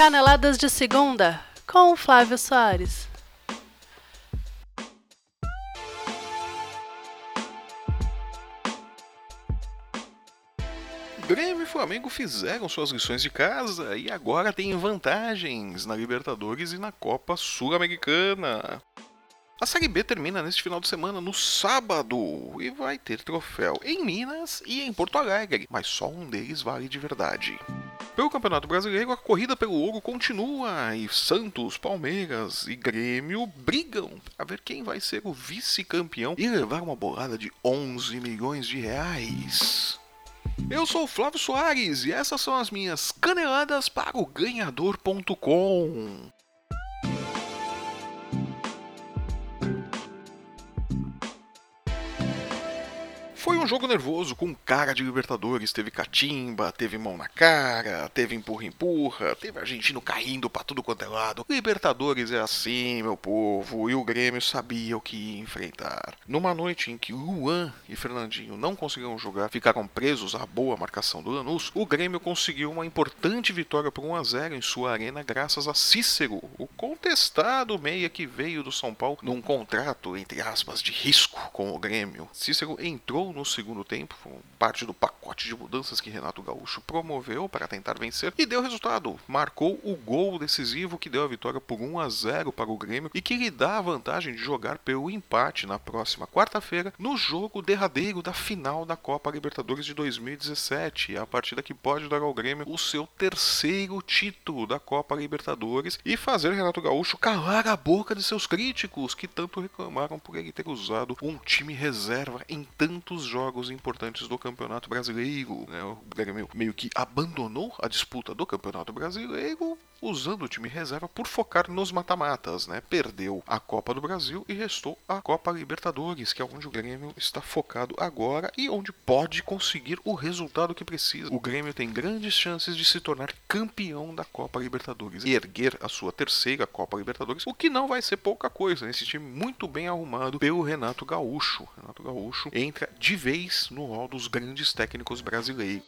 Caneladas de Segunda com Flávio Soares. Grêmio e Flamengo fizeram suas lições de casa e agora têm vantagens na Libertadores e na Copa Sul-Americana. A Série B termina neste final de semana, no sábado, e vai ter troféu em Minas e em Porto Alegre, mas só um deles vale de verdade. Pelo Campeonato Brasileiro, a corrida pelo ouro continua e Santos, Palmeiras e Grêmio brigam para ver quem vai ser o vice-campeão e levar uma bolada de 11 milhões de reais. Eu sou Flávio Soares e essas são as minhas caneladas para o ganhador.com. Foi um jogo nervoso, com cara de Libertadores. Teve catimba, teve mão na cara, teve empurra-empurra, teve argentino caindo pra tudo quanto é lado. Libertadores é assim, meu povo, e o Grêmio sabia o que ia enfrentar. Numa noite em que Luan e Fernandinho não conseguiram jogar, ficaram presos à boa marcação do Lanús, o Grêmio conseguiu uma importante vitória por 1 a 0 em sua arena graças a Cícero, o contestado meia que veio do São Paulo num contrato, entre aspas, de risco com o Grêmio. Cícero entrou no segundo tempo, parte do pacote de mudanças que Renato Gaúcho promoveu para tentar vencer e deu resultado. Marcou o gol decisivo que deu a vitória por 1 a 0 para o Grêmio e que lhe dá a vantagem de jogar pelo empate na próxima quarta-feira no jogo derradeiro da final da Copa Libertadores de 2017, a partida que pode dar ao Grêmio o seu terceiro título da Copa Libertadores e fazer Renato Gaúcho calar a boca de seus críticos que tanto reclamaram por ele ter usado um time reserva em tantos dos jogos importantes do Campeonato Brasileiro. Né? O Grêmio meio que abandonou a disputa do Campeonato Brasileiro usando o time reserva por focar nos mata-matas, né? Perdeu a Copa do Brasil e restou a Copa Libertadores, que é onde o Grêmio está focado agora e onde pode conseguir o resultado que precisa. O Grêmio tem grandes chances de se tornar campeão da Copa Libertadores e erguer a sua terceira Copa Libertadores, o que não vai ser pouca coisa. Esse time muito bem arrumado pelo Renato Gaúcho. Renato Gaúcho entra de vez no hall dos grandes técnicos brasileiros.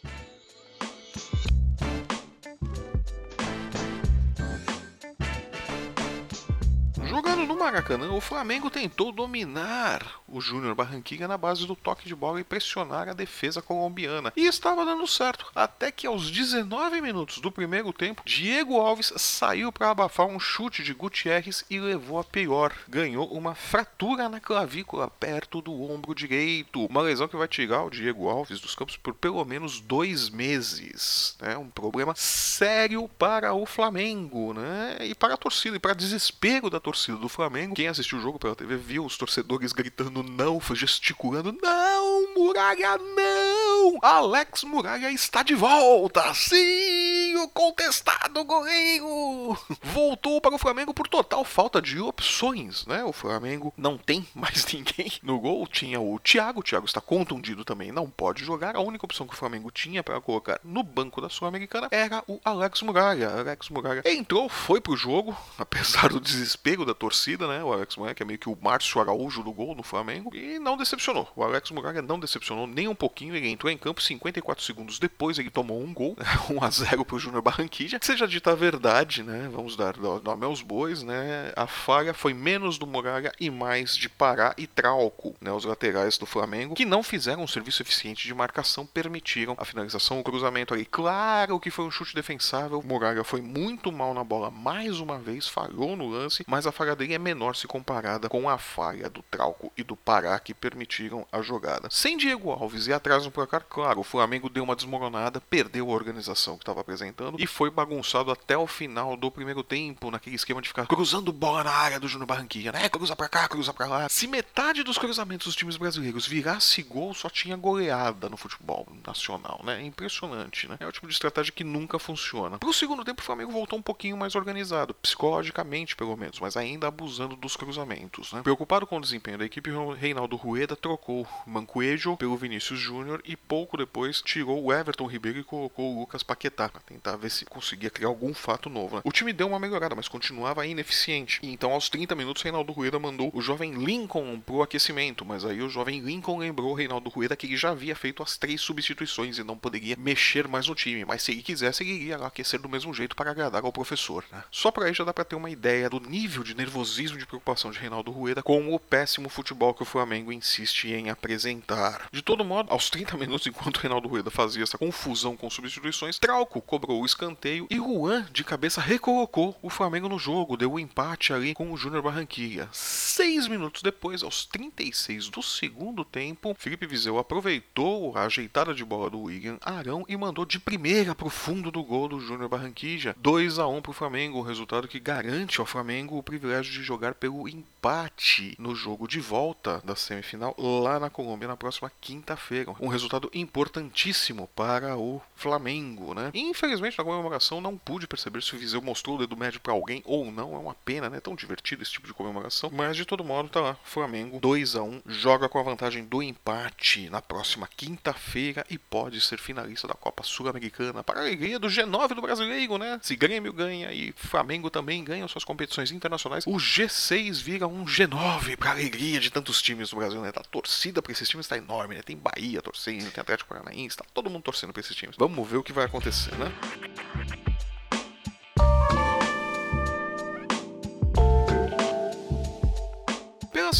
Maracanã, o Flamengo tentou dominar o Júnior Barranquilla na base do toque de bola e pressionar a defesa colombiana. E estava dando certo, até que aos 19 minutos do primeiro tempo, Diego Alves saiu para abafar um chute de Gutierrez e levou a pior. Ganhou uma fratura na clavícula perto do ombro direito. Uma lesão que vai tirar o Diego Alves dos campos por pelo menos dois meses. É um problema sério para o Flamengo né? e para a torcida, e para desespero da torcida do Flamengo. Quem assistiu o jogo pela TV viu os torcedores gritando não, gesticulando não, Muralha não! Alex Muralha está de volta! Sim, o contestado goleiro! Voltou para o Flamengo por total falta de opções, né? O Flamengo não tem mais ninguém no gol. Tinha o Thiago, o Thiago está contundido também, não pode jogar. A única opção que o Flamengo tinha para colocar no banco da Sul-Americana era o Alex Muralha. Alex Muralha entrou, foi pro jogo, apesar do desespero da da torcida, né? O Alex Muralha, que é meio que o Márcio Araújo do gol no Flamengo, e não decepcionou. O Alex Muralha não decepcionou nem um pouquinho. Ele entrou em campo 54 segundos depois, ele tomou um gol, 1 a 0 pro Júnior Barranquilla. Seja dita a verdade, né? Vamos dar nome aos bois, né? A falha foi menos do Muralha e mais de Pará e Trauco, né? Os laterais do Flamengo, que não fizeram um serviço eficiente de marcação, permitiram a finalização, o cruzamento ali. Claro que foi um chute defensável. Muralha foi muito mal na bola mais uma vez, falhou no lance, mas a falha dele é menor se comparada com a falha do Trauco e do Pará que permitiram a jogada. Sem Diego Alves e atrás no placar, claro, o Flamengo deu uma desmoronada, perdeu a organização que estava apresentando e foi bagunçado até o final do primeiro tempo, naquele esquema de ficar cruzando bola na área do Júnior Barranquilla, né? Cruza pra cá, cruza pra lá. Se metade dos cruzamentos dos times brasileiros virasse gol, só tinha goleada no futebol nacional, né? É impressionante, né? É o tipo de estratégia que nunca funciona. Pro segundo tempo, o Flamengo voltou um pouquinho mais organizado, psicologicamente pelo menos, mas ainda abusando dos cruzamentos. Né? Preocupado com o desempenho da equipe, Reinaldo Rueda trocou Mancuejo pelo Vinícius Júnior e pouco depois tirou o Everton Ribeiro e colocou o Lucas Paquetá para tentar para ver se conseguia criar algum fato novo. Né? O time deu uma melhorada, mas continuava ineficiente. E então, aos 30 minutos, Reinaldo Rueda mandou o jovem Lincoln pro aquecimento, mas aí o jovem Lincoln lembrou Reinaldo Rueda que ele já havia feito as três substituições e não poderia mexer mais no time, mas se ele quisesse, ele iria lá aquecer do mesmo jeito para agradar ao professor. Né? Só para aí já dá para ter uma ideia do nível de nervosismo de preocupação de Reinaldo Rueda com o péssimo futebol que o Flamengo insiste em apresentar. De todo modo, aos 30 minutos, enquanto Reinaldo Rueda fazia essa confusão com substituições, Trauco cobrou o escanteio e Juan, de cabeça, recolocou o Flamengo no jogo, deu o um empate ali com o Júnior Barranquilla. Seis minutos depois, aos 36 do segundo tempo, Felipe Vizeu aproveitou a ajeitada de bola do William Arão e mandou de primeira para o fundo do gol do Júnior Barranquilla. 2 a 1 para o Flamengo, o resultado que garante ao Flamengo o privilégio de jogar pelo empate no jogo de volta da semifinal lá na Colômbia na próxima quinta-feira. Um resultado importantíssimo para o Flamengo, né? Infelizmente na comemoração não pude perceber se o Viseu mostrou o dedo médio para alguém ou não. É uma pena, né? Tão divertido esse tipo de comemoração. Mas de todo modo tá lá. Flamengo 2 a 1 joga com a vantagem do empate na próxima quinta-feira e pode ser finalista da Copa Sul-Americana para a alegria do G9 do brasileiro, né? Se Grêmio ganha e Flamengo também ganha suas competições internacionais, o G6 vira um G9 para a alegria de tantos times do Brasil, né? Tá, a torcida para esses times está enorme, né? Tem Bahia torcendo, tem Atlético Paranaense, tá todo mundo torcendo para esses times. Vamos ver o que vai acontecer, né? Thank you.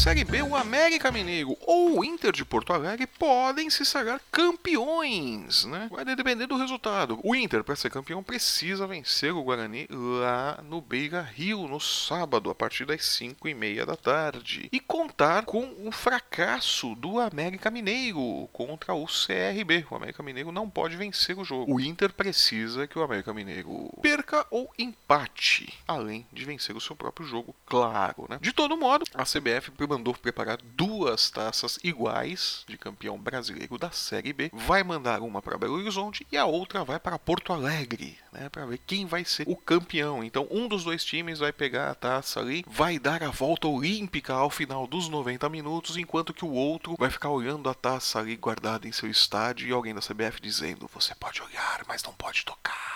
Série B, o América Mineiro ou o Inter de Porto Alegre podem se sagrar campeões, né? Vai depender do resultado. O Inter, para ser campeão, precisa vencer o Guarani lá no Beira Rio, no sábado, a partir das 5 e meia da tarde. E contar com o fracasso do América Mineiro contra o CRB. O América Mineiro não pode vencer o jogo. O Inter precisa que o América Mineiro perca ou empate, além de vencer o seu próprio jogo, claro, né? De todo modo, a CBF mandou preparar duas taças iguais de campeão brasileiro da Série B. Vai mandar uma para Belo Horizonte e a outra vai para Porto Alegre, né, para ver quem vai ser o campeão. Então, um dos dois times vai pegar a taça ali, vai dar a volta olímpica ao final dos 90 minutos, enquanto que o outro vai ficar olhando a taça ali guardada em seu estádio e alguém da CBF dizendo: "Você pode olhar, mas não pode tocar".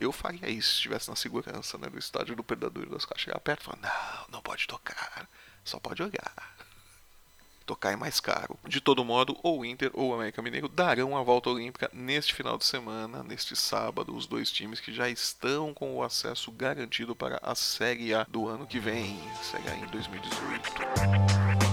Eu faria isso se estivesse na segurança né, do estádio do Predador das Caixas. Chegar perto e falar, não, não pode tocar. Só pode olhar. Tocar é mais caro. De todo modo, ou Inter ou América Mineiro darão a volta olímpica neste final de semana, neste sábado, os dois times que já estão com o acesso garantido para a Série A do ano que vem, Série A em 2018.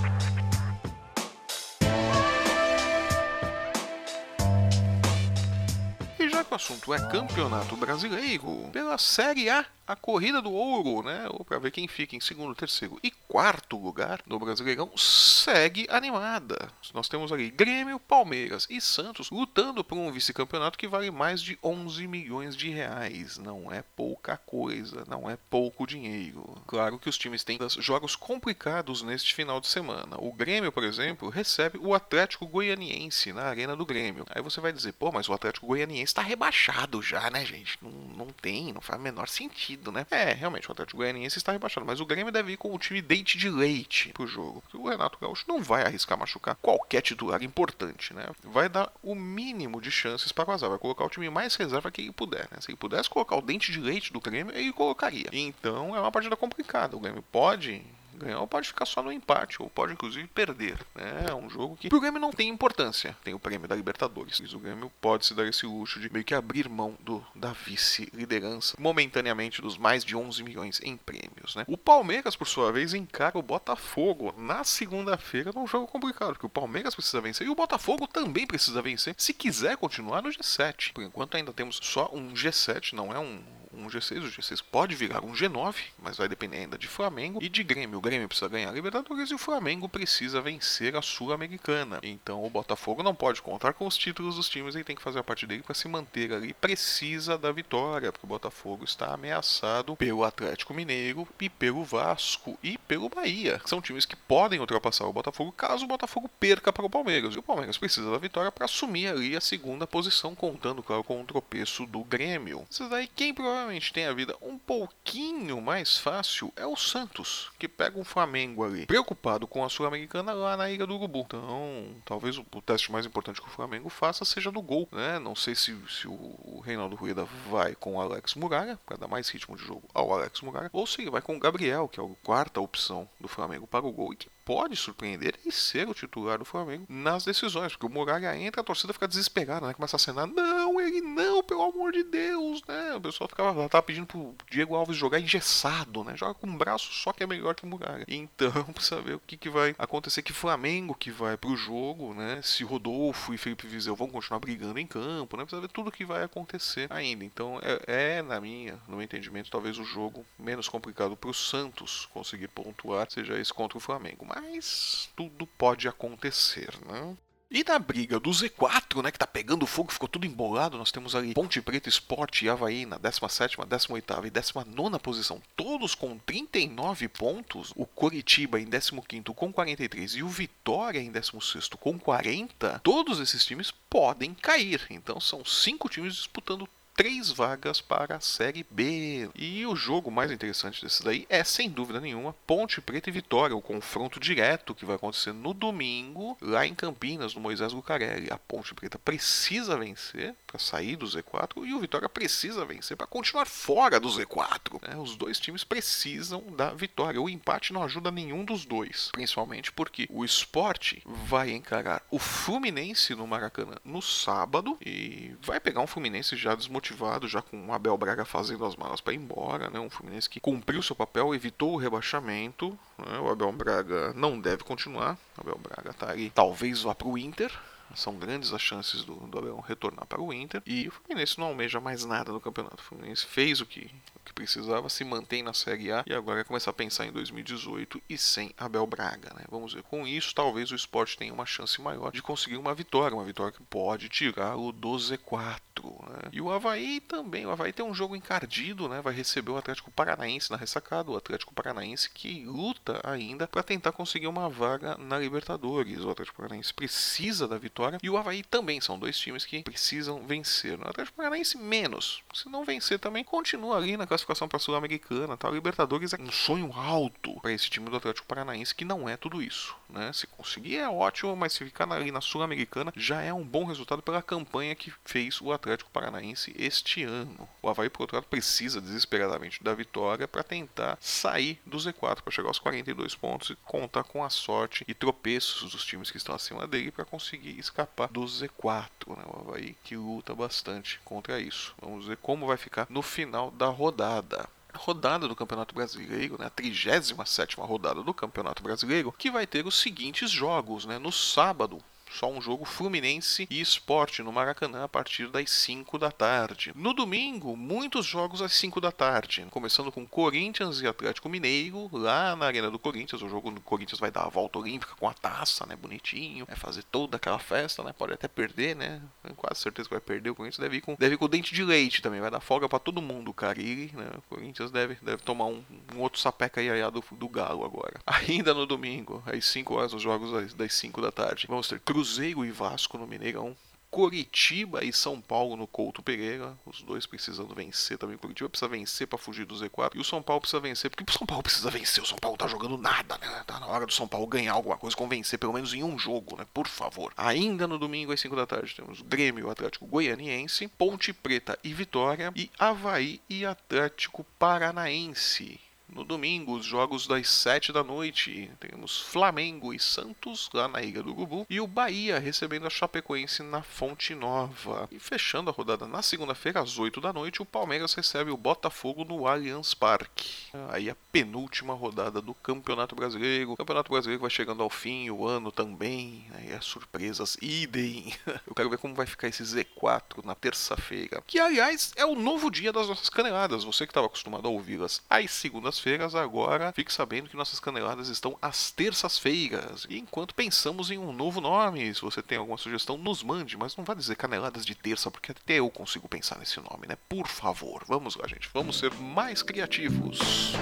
o assunto é campeonato brasileiro, pela Série A a corrida do ouro, né? Ou para ver quem fica em segundo, terceiro e quarto lugar no Brasileirão segue animada. Nós temos ali Grêmio, Palmeiras e Santos lutando por um vice-campeonato que vale mais de 11 milhões de reais. Não é pouca coisa, não é pouco dinheiro. Claro que os times têm jogos complicados neste final de semana. O Grêmio, por exemplo, recebe o Atlético Goianiense na Arena do Grêmio. Aí você vai dizer, pô, mas o Atlético Goianiense está rebaixado já, né, gente? Não, não tem, não faz o menor sentido né? É, realmente, o Atlético Goianiense está rebaixado, mas o Grêmio deve ir com o time dente de leite pro jogo. Porque o Renato Gaúcho não vai arriscar machucar qualquer titular importante, né? Vai dar o mínimo de chances para vazar, vai colocar o time mais reserva que ele puder, né? Se ele pudesse colocar o dente de leite do Grêmio, ele colocaria. Então é uma partida complicada. O Grêmio pode ganhar ou pode ficar só no empate, ou pode inclusive perder. Né? É um jogo que pro Grêmio não tem importância. Tem o prêmio da Libertadores. Mas o Grêmio pode se dar esse luxo de meio que abrir mão do, da vice-liderança momentaneamente dos mais de 11 milhões em prêmios. Né? O Palmeiras, por sua vez, encara o Botafogo na segunda-feira num jogo complicado, porque o Palmeiras precisa vencer e o Botafogo também precisa vencer se quiser continuar no G7. Por enquanto ainda temos só um G7, não é um um G6, o G6 pode virar um G9, mas vai depender ainda de Flamengo e de Grêmio. O Grêmio precisa ganhar a Libertadores e o Flamengo precisa vencer a Sul-Americana. Então o Botafogo não pode contar com os títulos dos times, ele tem que fazer a parte dele para se manter ali. Precisa da vitória, porque o Botafogo está ameaçado pelo Atlético Mineiro e pelo Vasco e pelo Bahia. São times que podem ultrapassar o Botafogo caso o Botafogo perca para o Palmeiras. E o Palmeiras precisa da vitória para assumir ali a segunda posição, contando, claro, com o tropeço do Grêmio. Isso daí, quem provavelmente definitivamente tem a vida um pouquinho mais fácil é o Santos, que pega um Flamengo ali, preocupado com a Sul-Americana lá na Ilha do Urubu. Então, talvez o, o, teste mais importante que o Flamengo faça seja do gol, né? Não sei se, se o, o Reinaldo Rueda vai com o Alex Muralha, para dar mais ritmo de jogo ao Alex Muralha, ou se ele vai com o Gabriel, que é a quarta opção do Flamengo para o gol, e que pode surpreender e ser o titular do Flamengo nas decisões, porque o Muralha entra, a torcida fica desesperada, né? Começa a acenar, não, ele não, pelo amor de Deus, né? O pessoal ficava tava pedindo pro Diego Alves jogar engessado, né? Joga com um braço só que é melhor que o Muralha. Então, precisa ver o que, que vai acontecer, que Flamengo que vai pro jogo, né? Se Rodolfo e Felipe Vizeu vão continuar brigando em campo, né? Precisa ver tudo o que vai acontecer ainda. Então, é, é, na minha, no meu entendimento, talvez o jogo menos complicado pro Santos conseguir pontuar seja esse contra o Flamengo. Mas mas tudo pode acontecer, né? E na briga do Z4, né, que tá pegando fogo, ficou tudo embolado, nós temos ali Ponte Preta Esporte e Havaí na 17ª, 18ª e 19ª posição, todos com 39 pontos, o Coritiba em 15º com 43 e o Vitória em 16º com 40, todos esses times podem cair, então são cinco times disputando três vagas para a Série B. E o jogo mais interessante desse daí é, sem dúvida nenhuma, Ponte Preta e Vitória, o confronto direto que vai acontecer no domingo, lá em Campinas, no Moisés Lucarelli. A Ponte Preta precisa vencer para sair do Z4 e o Vitória precisa vencer para continuar fora do Z4. Né? Os dois times precisam da vitória. O empate não ajuda nenhum dos dois, principalmente porque o esporte vai encarar o Fluminense no Maracanã no sábado e vai pegar um Fluminense já desmotivado motivado, já com o Abel Braga fazendo as malas para ir embora, né? Um Fluminense que cumpriu seu papel, evitou o rebaixamento. Né? O Abel Braga não deve continuar. O Abel Braga tá aí, talvez vá para o Inter. São grandes as chances do, do Abel retornar para o Inter. E o Fluminense não almeja mais nada no campeonato. O Fluminense fez o que, que precisava, se mantém na Série A e agora é começar a pensar em 2018 e sem Abel Braga. Né? Vamos ver. Com isso, talvez o esporte tenha uma chance maior de conseguir uma vitória, uma vitória que pode tirar o do Z4. Né? E o Havaí também. O Havaí tem um jogo encardido, né? vai receber o Atlético Paranaense na ressacada. O Atlético Paranaense que luta ainda para tentar conseguir uma vaga na Libertadores. O Atlético Paranaense precisa da vitória e o Havaí também. São dois times que precisam vencer. Né? O Atlético Paranaense menos. Se não vencer também, continua ali na classificação para a Sul-Americana. Tá? O Libertadores é um sonho alto para esse time do Atlético Paranaense, que não é tudo isso. Né? Se conseguir é ótimo, mas se ficar ali na Sul-Americana já é um bom resultado pela campanha que fez o Atlético Paranaense este ano. O Havaí, por outro lado, precisa desesperadamente da vitória para tentar sair do Z4, para chegar aos 42 pontos e contar com a sorte e tropeços dos times que estão acima dele para conseguir escapar do Z4. Né? O Havaí que luta bastante contra isso. Vamos ver como vai ficar no final da rodada rodada do Campeonato Brasileiro, né, a 37ª rodada do Campeonato Brasileiro, que vai ter os seguintes jogos, né, no sábado, só um jogo Fluminense e Esporte no Maracanã a partir das 5 da tarde. No domingo, muitos jogos às 5 da tarde, começando com Corinthians e Atlético Mineiro, lá na Arena do Corinthians. O jogo do Corinthians vai dar a volta olímpica com a taça, né? Bonitinho, vai fazer toda aquela festa, né? Pode até perder, né? Tenho quase certeza que vai perder. O Corinthians deve ir com, deve ir com o dente de leite também, vai dar folga para todo mundo, o Cariri, né? O Corinthians deve, deve tomar um, um outro sapeca aí do, do Galo agora. Ainda no domingo, às 5 horas, os jogos das 5 da tarde, vamos ter Cruzeiro e Vasco no Mineirão. Coritiba e São Paulo no Couto Pereira, os dois precisando vencer também. O Coritiba precisa vencer para fugir do Z4 e o São Paulo precisa vencer, porque o São Paulo precisa vencer. O São Paulo tá jogando nada, né? Tá na hora do São Paulo ganhar alguma coisa, convencer pelo menos em um jogo, né? Por favor. Ainda no domingo às 5 da tarde temos Grêmio, Atlético Goianiense, Ponte Preta e Vitória e Havaí e Atlético Paranaense. No domingo, os jogos das 7 da noite, temos Flamengo e Santos lá na Ilha do Urubu e o Bahia recebendo a Chapecoense na Fonte Nova. E fechando a rodada na segunda-feira, às 8 da noite, o Palmeiras recebe o Botafogo no Allianz Parque. Aí a penúltima rodada do Campeonato Brasileiro. O Campeonato Brasileiro vai chegando ao fim, o ano também. Aí as surpresas idem. Eu quero ver como vai ficar esse Z4 na terça-feira. Que, aliás, é o novo dia das nossas caneladas. Você que estava acostumado a ouvi-las às segundas segundas-feiras, agora fique sabendo que nossas caneladas estão às terças-feiras. E enquanto pensamos em um novo nome, se você tem alguma sugestão, nos mande, mas não vá dizer caneladas de terça, porque até eu consigo pensar nesse nome, né? Por favor, vamos lá, gente, vamos ser mais criativos.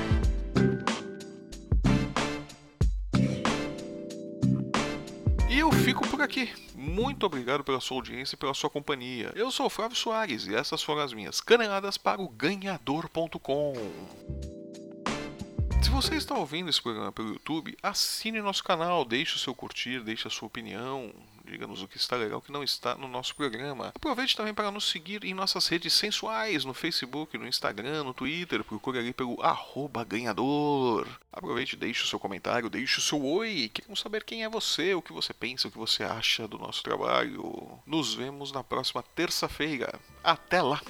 E eu fico por aqui. Muito obrigado pela sua audiência e pela sua companhia. Eu sou Flávio Soares e essas foram as minhas caneladas para o ganhador.com. Você está ouvindo esse programa pelo YouTube, assine nosso canal, deixe o seu curtir, deixe a sua opinião, diga-nos o que está legal, o que não está no nosso programa. Aproveite também para nos seguir em nossas redes sensuais, no Facebook, no Instagram, no Twitter, procure ali pelo arroba ganhador. Aproveite, deixe o seu comentário, deixe o seu oi, queremos saber quem é você, o que você pensa, o que você acha do nosso trabalho. Nos vemos na próxima terça-feira. Até lá!